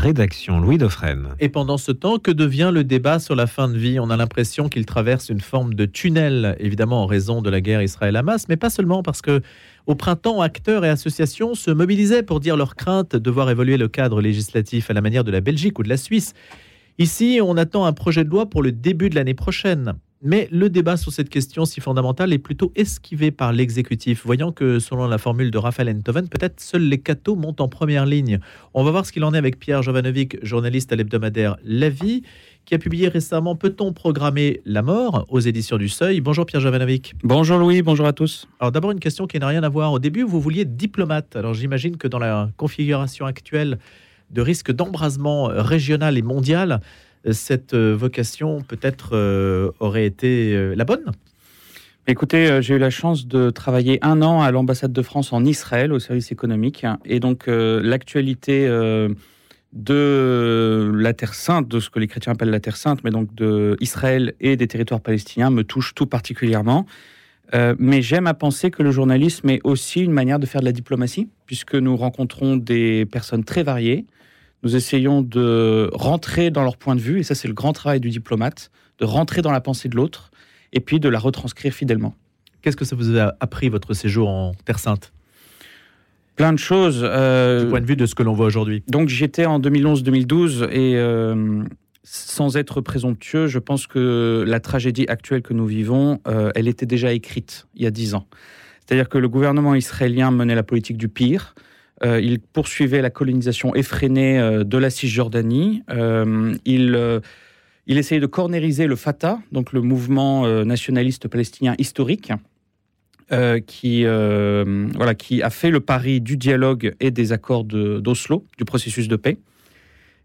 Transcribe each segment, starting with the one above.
rédaction. Louis Dauphren. Et pendant ce temps, que devient le débat sur la fin de vie? On a l'impression qu'il traverse une forme de tunnel, évidemment en raison de la guerre Israël-Hamas, mais pas seulement parce que au printemps, acteurs et associations se mobilisaient pour dire leur crainte de voir évoluer le cadre législatif à la manière de la Belgique ou de la Suisse. Ici, on attend un projet de loi pour le début de l'année prochaine. Mais le débat sur cette question si fondamentale est plutôt esquivé par l'exécutif, voyant que, selon la formule de Raphaël Enthoven, peut-être seuls les cathos montent en première ligne. On va voir ce qu'il en est avec Pierre Jovanovic, journaliste à l'hebdomadaire La Vie, qui a publié récemment Peut-on programmer la mort aux éditions du Seuil? Bonjour Pierre Jovanovic. Bonjour Louis, bonjour à tous. Alors d'abord une question qui n'a rien à voir. Au début, vous vouliez diplomate. Alors j'imagine que dans la configuration actuelle de risque d'embrasement régional et mondial, cette euh, vocation peut-être euh, aurait été euh, la bonne? Écoutez, j'ai eu la chance de travailler un an à l'ambassade de France en Israël au service économique. Et donc, l'actualité de la Terre Sainte, de ce que les chrétiens appellent la Terre Sainte, mais donc de Israël et des territoires palestiniens, me touche tout particulièrement. mais j'aime à penser que le journalisme est aussi une manière de faire de la diplomatie, puisque nous rencontrons des personnes très variées, nous essayons de rentrer dans leur point de vue, et ça c'est le grand travail du diplomate, de rentrer dans la pensée de l'autre, et puis de la retranscrire fidèlement. Qu'est-ce que ça vous a appris, votre séjour en Terre Sainte? Plein de choses. Euh, du point de vue de ce que l'on voit aujourd'hui. Donc j'étais en 2011-2012, et euh, sans être présomptueux, je pense que la tragédie actuelle que nous vivons, euh, elle était déjà écrite il y a dix ans. C'est-à-dire que le gouvernement israélien menait la politique du pire, euh, il poursuivait la colonisation effrénée euh, de la Cisjordanie. Euh, il, essayait de cornériser le Fatah, donc le mouvement nationaliste palestinien historique, qui, voilà, qui a fait le pari du dialogue et des accords d'Oslo, du processus de paix.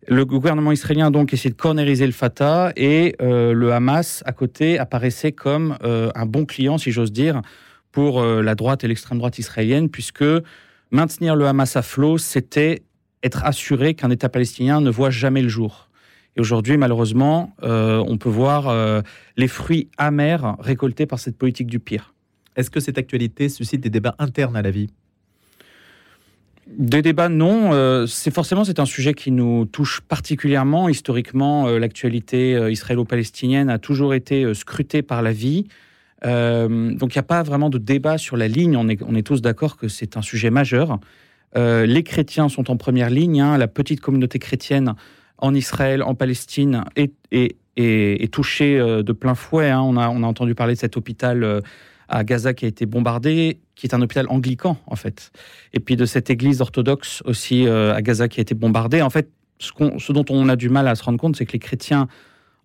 Le gouvernement israélien donc essayait de cornériser le Fatah et le Hamas à côté apparaissait comme un bon client, si j'ose dire, pour la droite et l'extrême droite israélienne, puisque maintenir le Hamas à flot, c'était être assuré qu'un État palestinien ne voit jamais le jour. Et aujourd'hui, malheureusement, euh, on peut voir euh, les fruits amers récoltés par cette politique du pire. Est-ce que cette actualité suscite des débats internes à la vie? Des débats, non. Euh, c'est forcément c'est un sujet qui nous touche particulièrement. Historiquement, l'actualité israélo-palestinienne a toujours été scrutée par la vie. Euh, donc il n'y a pas vraiment de débat sur la ligne. On est, tous d'accord que c'est un sujet majeur. Euh, les chrétiens sont en première ligne. Hein. La petite communauté chrétienne en Israël, en Palestine, est, touchée euh, de plein fouet. Hein. On, a, on a entendu parler de cet hôpital à Gaza qui a été bombardé, qui est un hôpital anglican en fait. Et puis de cette église orthodoxe aussi à Gaza qui a été bombardée. En fait, ce, ce dont on a du mal à se rendre compte, c'est que les chrétiens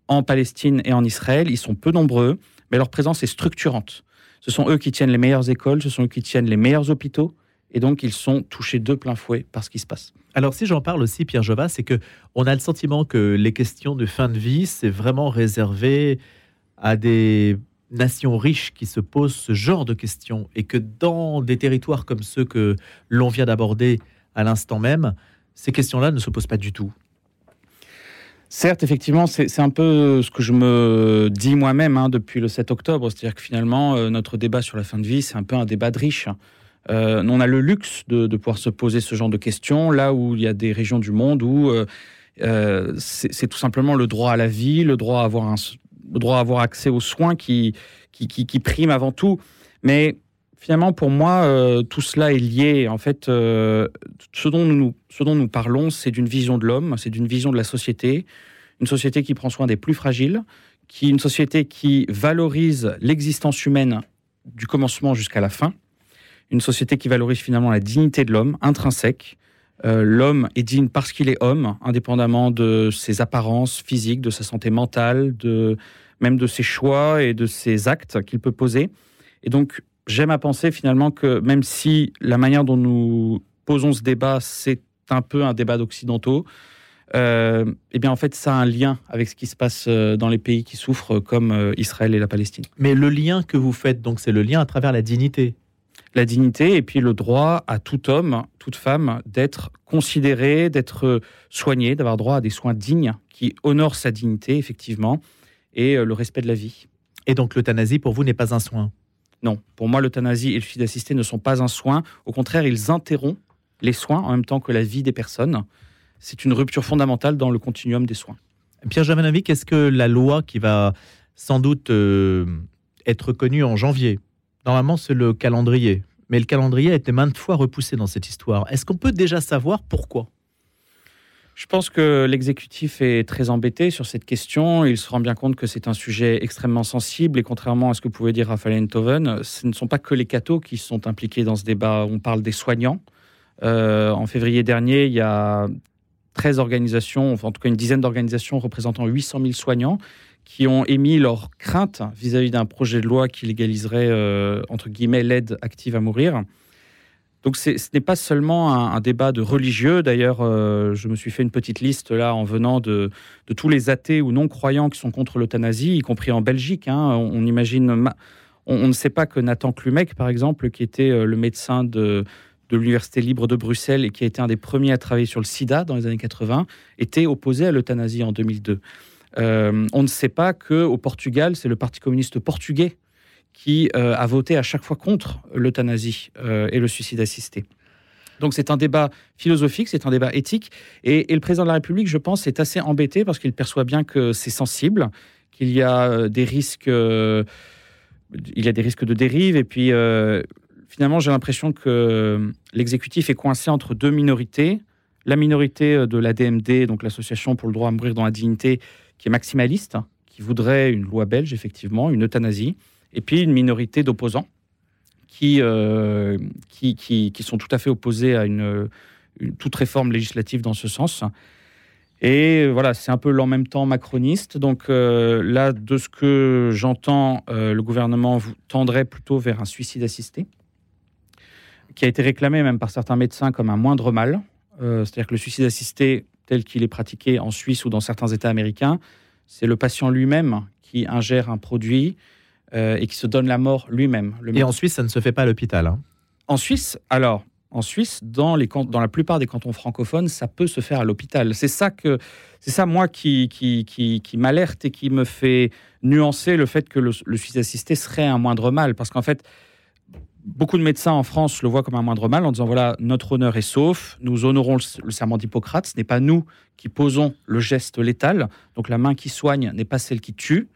en Palestine et en Israël, ils sont peu nombreux mais leur présence est structurante. Ce sont eux qui tiennent les meilleures écoles, ce sont eux qui tiennent les meilleurs hôpitaux, et donc ils sont touchés de plein fouet par ce qui se passe. Alors si j'en parle aussi, Pierre Jova, c'est que on a le sentiment que les questions de fin de vie, c'est vraiment réservé à des nations riches qui se posent ce genre de questions, et que dans des territoires comme ceux que l'on vient d'aborder à l'instant même, ces questions-là ne se posent pas du tout. Certes, effectivement, c'est un peu ce que je me dis moi-même hein, depuis le 7 octobre. C'est-à-dire que finalement, euh, notre débat sur la fin de vie, c'est un peu un débat de riches. Euh, on a le luxe de, pouvoir se poser ce genre de questions, là où il y a des régions du monde où euh, c'est tout simplement le droit à la vie, le droit à avoir, un, droit à avoir accès aux soins qui, qui, qui, prime avant tout. Mais finalement, pour moi, tout cela est lié. En fait, ce, dont nous, ce dont nous parlons, c'est d'une vision de l'homme, c'est d'une vision de la société, une société qui prend soin des plus fragiles, qui une société qui valorise l'existence humaine du commencement jusqu'à la fin, une société qui valorise finalement la dignité de l'homme intrinsèque. Euh, l'homme est digne parce qu'il est homme, indépendamment de ses apparences physiques, de sa santé mentale, de même de ses choix et de ses actes qu'il peut poser. Et donc, j'aime à penser finalement que même si la manière dont nous posons ce débat, c'est un peu un débat d'occidentaux, euh, eh bien en fait ça a un lien avec ce qui se passe euh, dans les pays qui souffrent comme euh, Israël et la Palestine. Mais le lien que vous faites, donc c'est le lien à travers la dignité. La dignité et puis le droit à tout homme, toute femme d'être considéré, d'être soigné, d'avoir droit à des soins dignes qui honorent sa dignité effectivement et le respect de la vie. Et donc l'euthanasie pour vous n'est pas un soin Non, pour moi l'euthanasie et le suicide assisté ne sont pas un soin, au contraire ils interrompent les soins en même temps que la vie des personnes. c'est une rupture fondamentale dans le continuum des soins. Pierre Javanovic, est-ce que la loi qui va sans doute euh, être connue en janvier, normalement c'est le calendrier, mais le calendrier a été maintes fois repoussé dans cette histoire. Est-ce qu'on peut déjà savoir pourquoi? Je pense que l'exécutif est très embêté sur cette question. Il se rend bien compte que c'est un sujet extrêmement sensible et contrairement à ce que pouvait dire Raphaël Enthoven, ce ne sont pas que les cathos qui sont impliqués dans ce débat. On parle des soignants. Euh, en février dernier, il y a 13 organisations, enfin en tout cas une dizaine d'organisations représentant 800 000 soignants qui ont émis leurs craintes vis-à-vis d'un projet de loi qui légaliserait, euh, entre guillemets, l'aide active à mourir. Donc ce n'est pas seulement un, débat de religieux. D'ailleurs, euh, je me suis fait une petite liste là en venant de, tous les athées ou non-croyants qui sont contre l'euthanasie, y compris en Belgique. Hein. On, imagine, ne sait pas que Nathan Klumek, par exemple, qui était euh, le médecin de, l'Université libre de Bruxelles et qui a été un des premiers à travailler sur le sida dans les années 80, était opposé à l'euthanasie en 2002. Euh, on ne sait pas qu'au Portugal, c'est le Parti communiste portugais qui euh, a voté à chaque fois contre l'euthanasie euh, et le suicide assisté. Donc c'est un débat philosophique, c'est un débat éthique, et, le président de la République, je pense, est assez embêté parce qu'il perçoit bien que c'est sensible, qu'il y a euh, des risques, il y a des risques de dérive, et puis finalement j'ai l'impression que l'exécutif est coincé entre deux minorités, la minorité de la DMD, donc l'association pour le droit à mourir dans la dignité, qui est maximaliste, qui voudrait une loi belge effectivement, une euthanasie, et puis une minorité d'opposants euh, qui, qui, qui, sont tout à fait opposés à une, toute réforme législative dans ce sens. Et voilà, c'est un peu l'en même temps macroniste. Donc euh, là, de ce que j'entends, euh, le gouvernement tendrait plutôt vers un suicide assisté, qui a été réclamé même par certains médecins comme un moindre mal. C'est-à-dire que le suicide assisté, tel qu'il est pratiqué en Suisse ou dans certains États américains, c'est le patient lui-même qui ingère un produit euh, et qui se donne la mort lui-même. et en Suisse, ça ne se fait pas à l'hôpital. Hein. En Suisse, alors, en Suisse, dans, les, dans la plupart des cantons francophones, ça peut se faire à l'hôpital. C'est ça que, c'est ça moi qui, qui, qui, m'alerte et qui me fait nuancer le fait que le, le suicide assisté serait un moindre mal, parce qu'en fait, beaucoup de médecins en France le voient comme un moindre mal en disant voilà notre honneur est sauf, nous honorons le, le serment d'Hippocrate, ce n'est pas nous qui posons le geste létal, donc la main qui soigne n'est pas celle qui tue.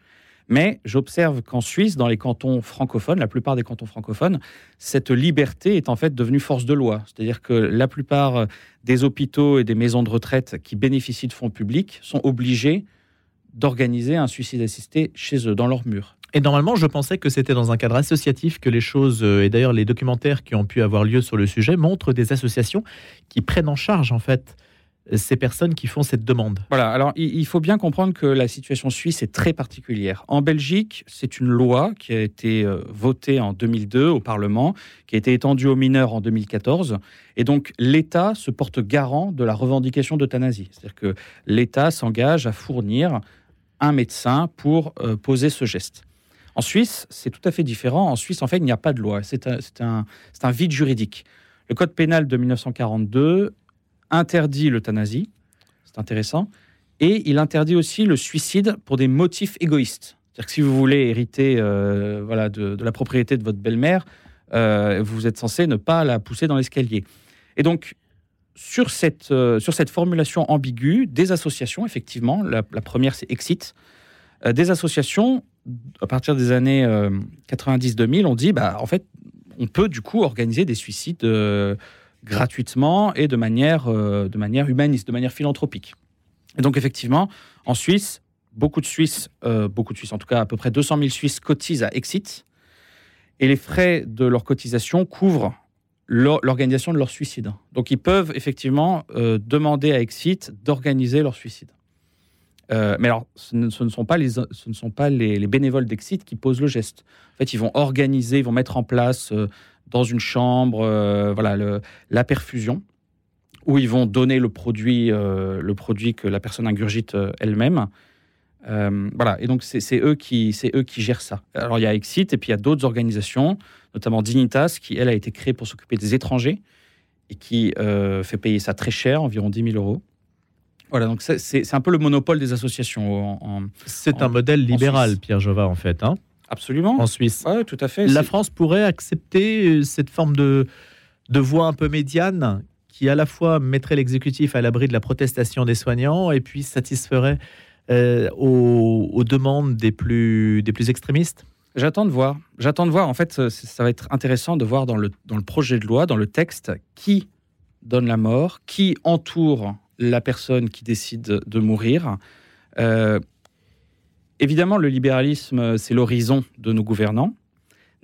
Mais j'observe qu'en Suisse, dans les cantons francophones, la plupart des cantons francophones, cette liberté est en fait devenue force de loi. C'est-à-dire que la plupart des hôpitaux et des maisons de retraite qui bénéficient de fonds publics sont obligés d'organiser un suicide assisté chez eux, dans leurs murs. Et normalement, je pensais que c'était dans un cadre associatif que les choses, euh, et d'ailleurs les documentaires qui ont pu avoir lieu sur le sujet, montrent des associations qui prennent en charge en fait ces personnes qui font cette demande Voilà, alors il faut bien comprendre que la situation suisse est très particulière. En Belgique, c'est une loi qui a été euh, votée en 2002 au Parlement, qui a été étendue aux mineurs en 2014, et donc l'État se porte garant de la revendication d'euthanasie. C'est-à-dire que l'État s'engage à fournir un médecin pour euh, poser ce geste. En Suisse, c'est tout à fait différent. En Suisse, en fait, il n'y a pas de loi. C'est un, un, un vide juridique. Le Code pénal de 1942 interdit l'euthanasie, c'est intéressant, et il interdit aussi le suicide pour des motifs égoïstes. C'est-à-dire que si vous voulez hériter euh, voilà, de, la propriété de votre belle-mère, euh, vous êtes censé ne pas la pousser dans l'escalier. Et donc, sur cette, euh, sur cette formulation ambiguë, des associations, effectivement, la, première c'est Exit, des associations, à partir des années 90-2000, ont dit, bah, en fait, on peut du coup organiser des suicides gratuitement et de manière, euh, de manière humaniste, de manière philanthropique. Et donc effectivement, en Suisse, beaucoup de Suisses, euh, beaucoup de Suisses, en tout cas à peu près 200 000 Suisses cotisent à Exit, et les frais de leur cotisation couvrent l'organisation de leur suicide. Donc ils peuvent effectivement euh, demander à Exit d'organiser leur suicide. mais alors, ce ne, sont pas les, ce ne sont pas les, les bénévoles d'Exit qui posent le geste. En fait, ils vont organiser, ils vont mettre en place dans une chambre, euh, voilà, le, la perfusion, où ils vont donner le produit, euh, le produit que la personne ingurgite euh, elle-même. voilà, et donc c'est eux, qui, eux qui gèrent ça. Alors il y a Exit et puis il y a d'autres organisations, notamment Dignitas, qui elle a été créée pour s'occuper des étrangers et qui fait payer ça très cher, environ 10 000 euros. Voilà, donc c'est un peu le monopole des associations. C'est un modèle libéral, Pierre Jova, en fait. Hein Absolument. En Suisse. Oui, tout à fait. La France pourrait accepter euh, cette forme de, de voie un peu médiane qui à la fois mettrait l'exécutif à l'abri de la protestation des soignants et puis satisferait euh, aux, demandes des plus, des plus extrémistes J'attends de voir. J'attends de voir. En fait, ça va être intéressant de voir dans le, dans le projet de loi, dans le texte, qui donne la mort, qui entoure la personne qui décide de mourir. Euh, évidemment, le libéralisme, c'est l'horizon de nos gouvernants.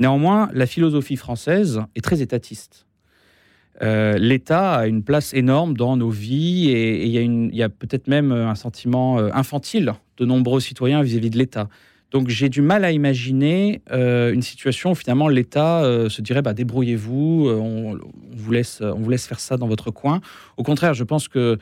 Néanmoins, la philosophie française est très étatiste. Euh, L'État a une place énorme dans nos vies et il y a, peut-être même un sentiment euh, infantile de nombreux citoyens vis-à-vis de l'État. Donc j'ai du mal à imaginer euh, une situation où finalement l'État se dirait bah, débrouillez-vous, on, on vous laisse faire ça dans votre coin. Au contraire, je pense que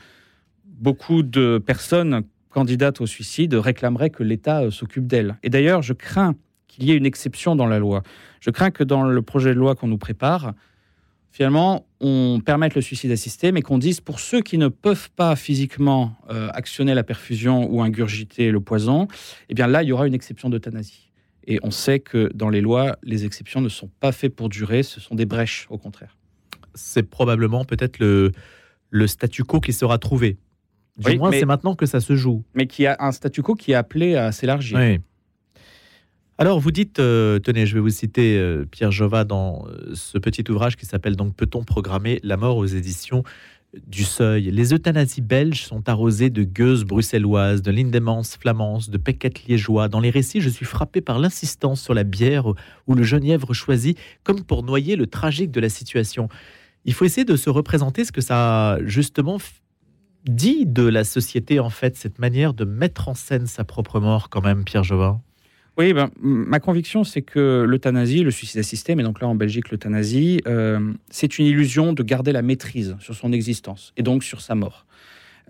beaucoup de personnes candidates au suicide réclameraient que l'État s'occupe d'elles. Et d'ailleurs, je crains qu'il y ait une exception dans la loi. Je crains que dans le projet de loi qu'on nous prépare, finalement, on permette le suicide assisté, mais qu'on dise pour ceux qui ne peuvent pas physiquement euh, actionner la perfusion ou ingurgiter le poison, eh bien là, il y aura une exception d'euthanasie. Et on sait que dans les lois, les exceptions ne sont pas faites pour durer, ce sont des brèches, au contraire. C'est probablement peut-être le statu quo qui sera trouvé. Du moins, c'est maintenant que ça se joue. Mais qui a un statu quo qui est appelé à s'élargir. Oui. Alors, vous dites, euh, tenez, je vais vous citer euh, Pierre Jova dans euh, ce petit ouvrage qui s'appelle donc Peut-on programmer la mort aux éditions du Seuil? Les euthanasies belges sont arrosées de gueuses bruxelloises, de lindemans flamands, de péquettes liégeois. Dans les récits, je suis frappé par l'insistance sur la bière ou le genièvre choisi, comme pour noyer le tragique de la situation. Il faut essayer de se représenter ce que ça a justement dit de la société, en fait, cette manière de mettre en scène sa propre mort, quand même, Pierre Jova. Oui, ben, ma conviction, c'est que l'euthanasie, le suicide assisté, mais donc là en Belgique, l'euthanasie, euh, c'est une illusion de garder la maîtrise sur son existence et donc sur sa mort.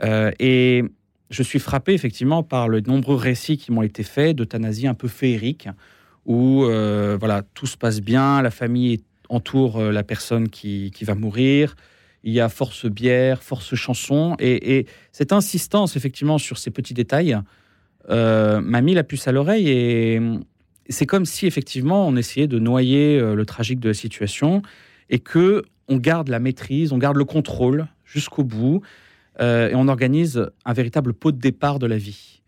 Euh, et je suis frappé effectivement par les nombreux récits qui m'ont été faits d'euthanasie un peu féerique, où euh, voilà, tout se passe bien, la famille entoure la personne qui, qui, va mourir, il y a force bière, force chanson, et, et cette insistance effectivement sur ces petits détails euh, m'a mis la puce à l'oreille et c'est comme si effectivement on essayait de noyer euh, le tragique de la situation et que on garde la maîtrise, on garde le contrôle jusqu'au bout euh, et on organise un véritable pot de départ de la vie.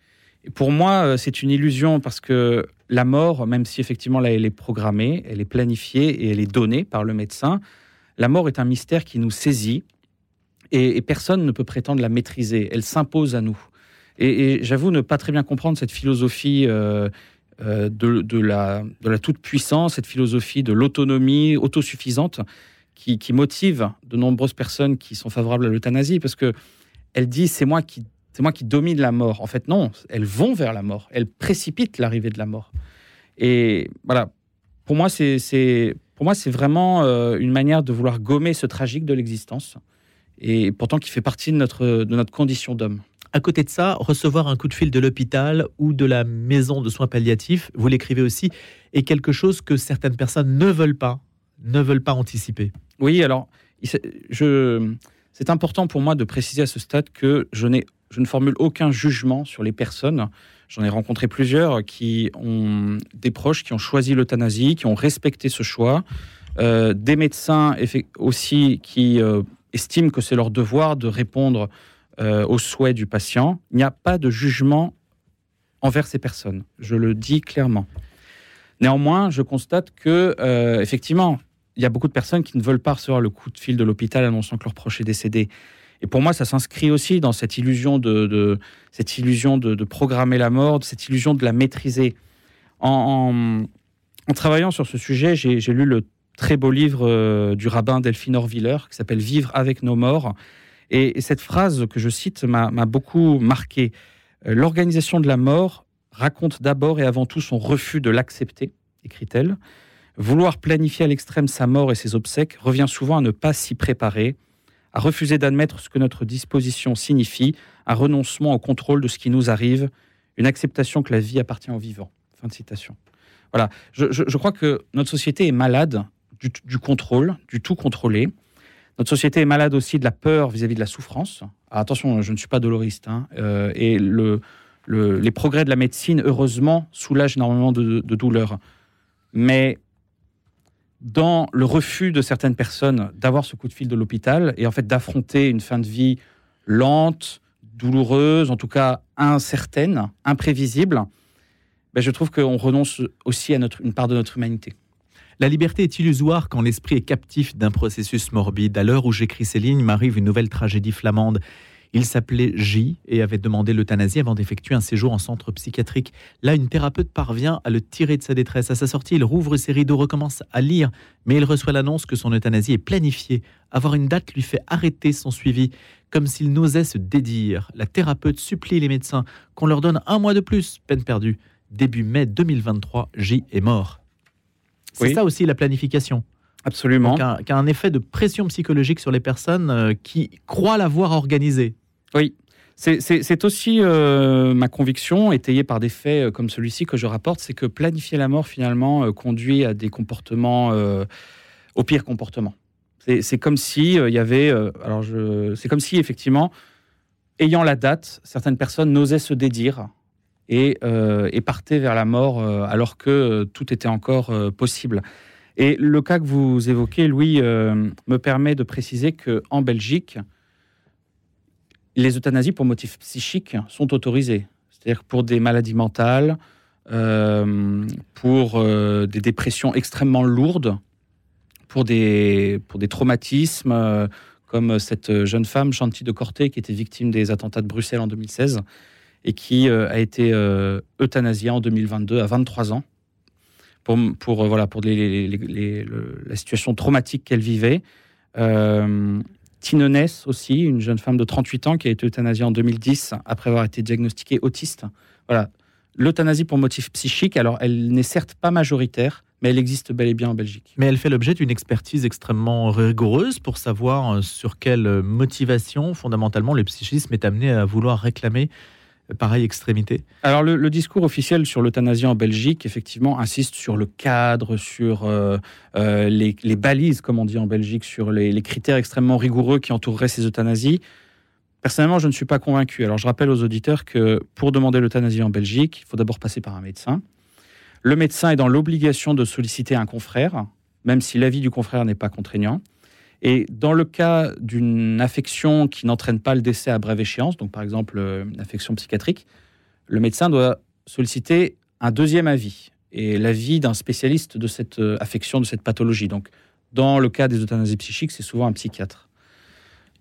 Et pour moi, c'est une illusion parce que la mort, même si effectivement là elle est programmée, elle est planifiée et elle est donnée par le médecin, la mort est un mystère qui nous saisit et personne ne peut prétendre la maîtriser. Elle s'impose à nous. Et, j'avoue ne pas très bien comprendre cette philosophie euh, euh, de, la, toute-puissance, cette philosophie de l'autonomie autosuffisante qui, motive de nombreuses personnes qui sont favorables à l'euthanasie, parce que elle dit c'est moi qui c'est moi qui domine la mort. En fait, non, elles vont vers la mort, elles précipitent l'arrivée de la mort. Et voilà, pour moi, c'est pour moi c'est vraiment euh, une manière de vouloir gommer ce tragique de l'existence, et pourtant qui fait partie de notre de notre condition d'homme. À côté de ça, recevoir un coup de fil de l'hôpital ou de la maison de soins palliatifs, vous l'écrivez aussi, est quelque chose que certaines personnes ne veulent pas, ne veulent pas anticiper. Oui, alors, je, c'est important pour moi de préciser à ce stade que je, n'ai, je ne formule aucun jugement sur les personnes. J'en ai rencontré plusieurs qui ont des proches qui ont choisi l'euthanasie, qui ont respecté ce choix. Euh, des médecins aussi qui euh, estiment que c'est leur devoir de répondre euh, aux souhaits du patient. Il n'y a pas de jugement envers ces personnes. Je le dis clairement. Néanmoins, je constate que, effectivement, il y a beaucoup de personnes qui ne veulent pas recevoir le coup de fil de l'hôpital annonçant que leur proche est décédé. Et pour moi, ça s'inscrit aussi dans cette illusion de, cette illusion de, programmer la mort, cette illusion de la maîtriser. En, travaillant sur ce sujet, j'ai lu le très beau livre euh, du rabbin Delphine Orviller qui s'appelle Vivre avec nos morts, et, cette phrase que je cite m'a beaucoup marqué. Euh, l'organisation de la mort raconte d'abord et avant tout son refus de l'accepter, écrit-elle. Vouloir planifier à l'extrême sa mort et ses obsèques revient souvent à ne pas s'y préparer, à refuser d'admettre ce que notre disposition signifie, un renoncement au contrôle de ce qui nous arrive, une acceptation que la vie appartient aux vivants. Fin de citation. Voilà, je, crois que notre société est malade du contrôle, du tout contrôlé. Notre société est malade aussi de la peur vis-à-vis de la souffrance. attention, je ne suis pas doloriste. Hein, euh, et le, les progrès de la médecine, heureusement, soulagent énormément de, douleurs. Mais dans le refus de certaines personnes d'avoir ce coup de fil de l'hôpital et en fait d'affronter une fin de vie lente, douloureuse, en tout cas incertaine, imprévisible, ben je trouve qu'on renonce aussi à une part de notre humanité. La liberté est illusoire quand l'esprit est captif d'un processus morbide. À l'heure où j'écris ces lignes, m'arrive une nouvelle tragédie flamande. Il s'appelait J et avait demandé l'euthanasie avant d'effectuer un séjour en centre psychiatrique. Là, une thérapeute parvient à le tirer de sa détresse. À sa sortie, il rouvre ses rideaux, recommence à lire, mais il reçoit l'annonce que son euthanasie est planifiée. Avoir une date lui fait arrêter son suivi, comme s'il n'osait se dédire. La thérapeute supplie les médecins qu'on leur donne un mois de plus, peine perdue. Début mai 2023, J est mort. C'est ça aussi la planification. Absolument. qui a, un effet de pression psychologique sur les personnes euh, qui croient l'avoir organisé. Oui. C'est aussi euh, ma conviction, étayée par des faits euh, comme celui-ci que je rapporte, c'est que planifier la mort finalement conduit à des comportements, au pire comportement. C'est comme si il y avait, alors c'est comme si effectivement, ayant la date, certaines personnes n'osaient se dédire et, et partaient vers la mort alors que tout était encore possible. Et le cas que vous évoquez, Louis, me permet de préciser que en Belgique, les euthanasies pour motifs psychiques sont autorisées. C'est-à-dire pour des maladies mentales, euh, pour euh, des dépressions extrêmement lourdes, pour des, pour des traumatismes, euh, comme cette jeune femme, Chanty de Corté, qui était victime des attentats de Bruxelles en 2016 et qui a été euthanasiée en 2022 à 23 ans pour, pour voilà, pour la situation traumatique qu'elle vivait. Tine Ness aussi, une jeune femme de 38 ans qui a été euthanasiée en 2010 après avoir été diagnostiquée autiste. Voilà. L'euthanasie pour motif psychique, alors elle n'est certes pas majoritaire, mais elle existe bel et bien en Belgique. Mais elle fait l'objet d'une expertise extrêmement rigoureuse pour savoir euh, sur quelle motivation fondamentalement le psychisme est amené à vouloir réclamer pareille extrémité Alors le, discours officiel sur l'euthanasie en Belgique, effectivement, insiste sur le cadre, sur euh, euh, les, balises, comme on dit en Belgique, sur les, critères extrêmement rigoureux qui entoureraient ces euthanasies. Personnellement, je ne suis pas convaincu. Alors je rappelle aux auditeurs que pour demander l'euthanasie en Belgique, il faut d'abord passer par un médecin. Le médecin est dans l'obligation de solliciter un confrère, même si l'avis du confrère n'est pas contraignant. Et dans le cas d'une affection qui n'entraîne pas le décès à brève échéance, donc par exemple euh, une affection psychiatrique, le médecin doit solliciter un deuxième avis et l'avis d'un spécialiste de cette euh, affection, de cette pathologie. Donc, dans le cas des euthanasies psychiques, c'est souvent un psychiatre.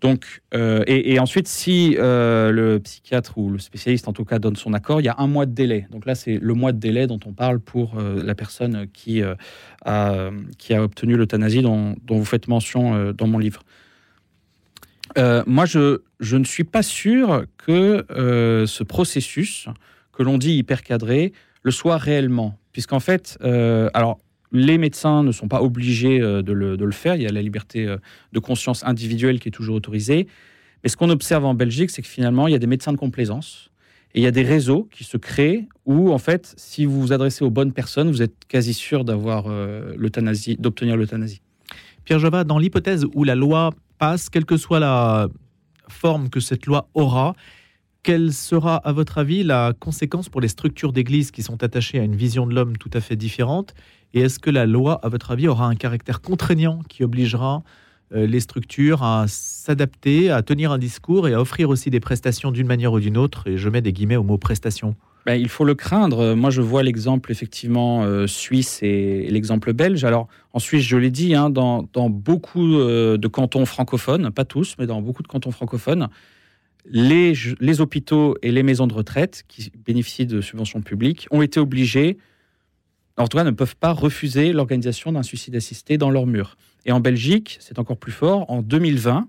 Donc, euh, et, ensuite, si euh, le psychiatre ou le spécialiste, en tout cas, donne son accord, il y a un mois de délai. Donc là, c'est le mois de délai dont on parle pour euh, la personne qui, a, obtenu l'euthanasie dont, dont, vous faites mention dans mon livre. moi, je, je, ne suis pas sûr que ce processus, que l'on dit hyper cadré, le soit réellement. Puisqu'en fait, alors, les médecins ne sont pas obligés euh, de le, faire. Il y a la liberté euh, de conscience individuelle qui est toujours autorisée. Mais ce qu'on observe en Belgique, c'est que finalement, il y a des médecins de complaisance et il y a des réseaux qui se créent où, en fait, si vous vous adressez aux bonnes personnes, vous êtes quasi sûr d'avoir euh, l'euthanasie, d'obtenir l'euthanasie. Pierre Java, dans l'hypothèse où la loi passe, quelle que soit la forme que cette loi aura, quelle sera, à votre avis, la conséquence pour les structures d'église qui sont attachées à une vision de l'homme tout à fait différente? Et est-ce que la loi, à votre avis, aura un caractère contraignant qui obligera euh, les structures à s'adapter, à tenir un discours et à offrir aussi des prestations d'une manière ou d'une autre? Et je mets des guillemets au mot prestation. Ben, il faut le craindre. Moi, je vois l'exemple effectivement euh, suisse et, l'exemple belge. Alors, en Suisse, je l'ai dit, hein, dans, beaucoup euh, de cantons francophones, pas tous, mais dans beaucoup de cantons francophones, les hôpitaux et les maisons de retraite qui bénéficient de subventions publiques ont été obligés en tout cas, ne peuvent pas refuser l'organisation d'un suicide assisté dans leur mur. Et en Belgique, c'est encore plus fort. En 2020,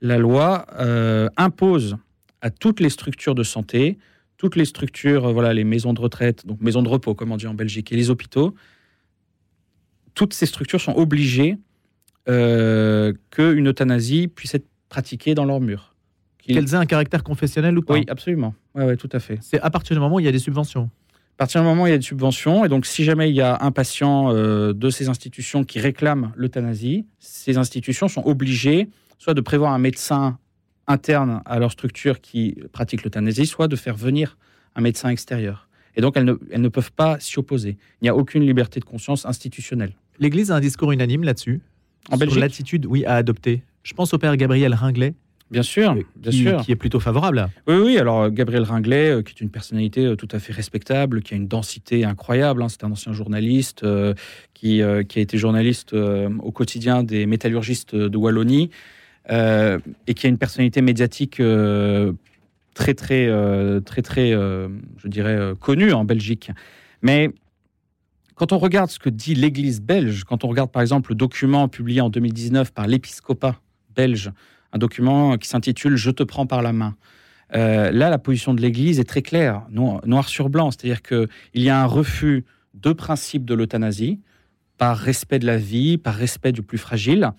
la loi euh, impose à toutes les structures de santé, toutes les structures, euh, voilà, les maisons de retraite, donc maisons de repos, comme on dit en Belgique, et les hôpitaux, toutes ces structures sont obligées euh, qu'une euthanasie puisse être pratiquée dans leur mur. Qu'elles aient un caractère confessionnel ou pas Oui, absolument. Oui, ouais, tout à fait. C'est à partir du moment où il y a des subventions. À partir du moment où il y a des subventions, et donc si jamais il y a un patient euh, de ces institutions qui réclame l'euthanasie, ces institutions sont obligées soit de prévoir un médecin interne à leur structure qui pratique l'euthanasie, soit de faire venir un médecin extérieur. Et donc elles ne, elles ne peuvent pas s'y opposer. Il n'y a aucune liberté de conscience institutionnelle. L'Église a un discours unanime là-dessus. En Belgique? L'attitude, oui, à adopter. Je pense au père Gabriel Ringlet. Bien sûr, bien qui, sûr. qui est plutôt favorable. Oui, oui. Alors, Gabriel Ringlet, euh, qui est une personnalité euh, tout à fait respectable, qui a une densité incroyable. hein. C'est un ancien journaliste euh, qui, euh, qui a été journaliste euh, au quotidien des métallurgistes de Wallonie euh, et qui a une personnalité médiatique euh, très, très, euh, très, très, euh, je dirais, euh, connue en Belgique. Mais quand on regarde ce que dit l'Église belge, quand on regarde par exemple le document publié en 2019 par l'épiscopat belge, un document qui s'intitule Je te prends par la main. Euh, là, la position de l'Église est très claire, noir, sur blanc, c'est-à-dire qu'il y a un refus de principe de l'euthanasie, par respect de la vie, par respect du plus fragile,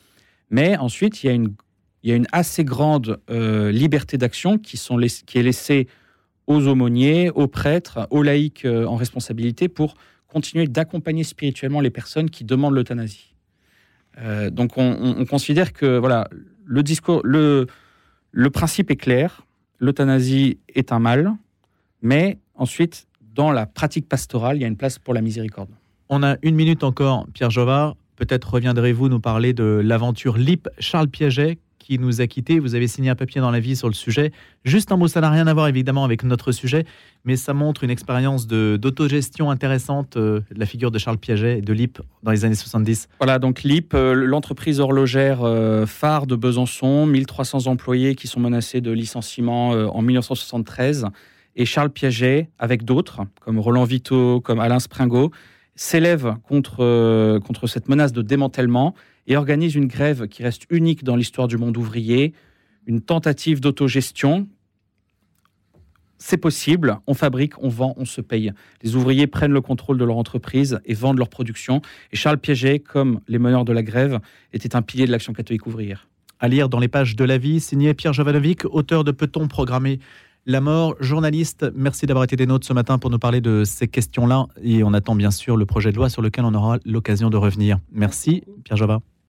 mais ensuite, il y a une, assez grande euh, liberté d'action qui, est laissée aux aumôniers, aux prêtres, aux laïcs euh, en responsabilité pour continuer d'accompagner spirituellement les personnes qui demandent l'euthanasie. Donc on, on- on considère que voilà, le discours, le, le principe est clair, l'euthanasie est un mal, mais ensuite, dans la pratique pastorale, il y a une place pour la miséricorde. On a une minute encore, Pierre Jovard. Peut-être reviendrez-vous nous parler de l'aventure LIP Charles Piaget qui nous a quittés. Vous avez signé un papier dans la vie sur le sujet. Juste un mot, ça n'a rien à voir évidemment avec notre sujet, mais ça montre une expérience d'autogestion intéressante euh, la figure de Charles Piaget et de LIP dans les années 70. Voilà, donc LIP, euh, l'entreprise horlogère euh, phare de Besançon, 1300 employés qui sont menacés de licenciement euh, en 1973. Et Charles Piaget, avec d'autres, comme Roland Vito, comme Alain Springot, s'élève contre, contre cette menace de démantèlement et organise une grève qui reste unique dans l'histoire du monde ouvrier, une tentative d'autogestion. C'est possible, on fabrique, on vend, on se paye. Les ouvriers prennent le contrôle de leur entreprise et vendent leur production. Et Charles Piaget, comme les meneurs de la grève, était un pilier de l'action catholique ouvrière. À lire dans les pages de la vie, signé Pierre Jovanovic, auteur de Peut-on programmer la mort, journaliste. Merci d'avoir été des nôtres ce matin pour nous parler de ces questions-là. Et on attend bien sûr le projet de loi sur lequel on aura l'occasion de revenir. Merci, Pierre Jova.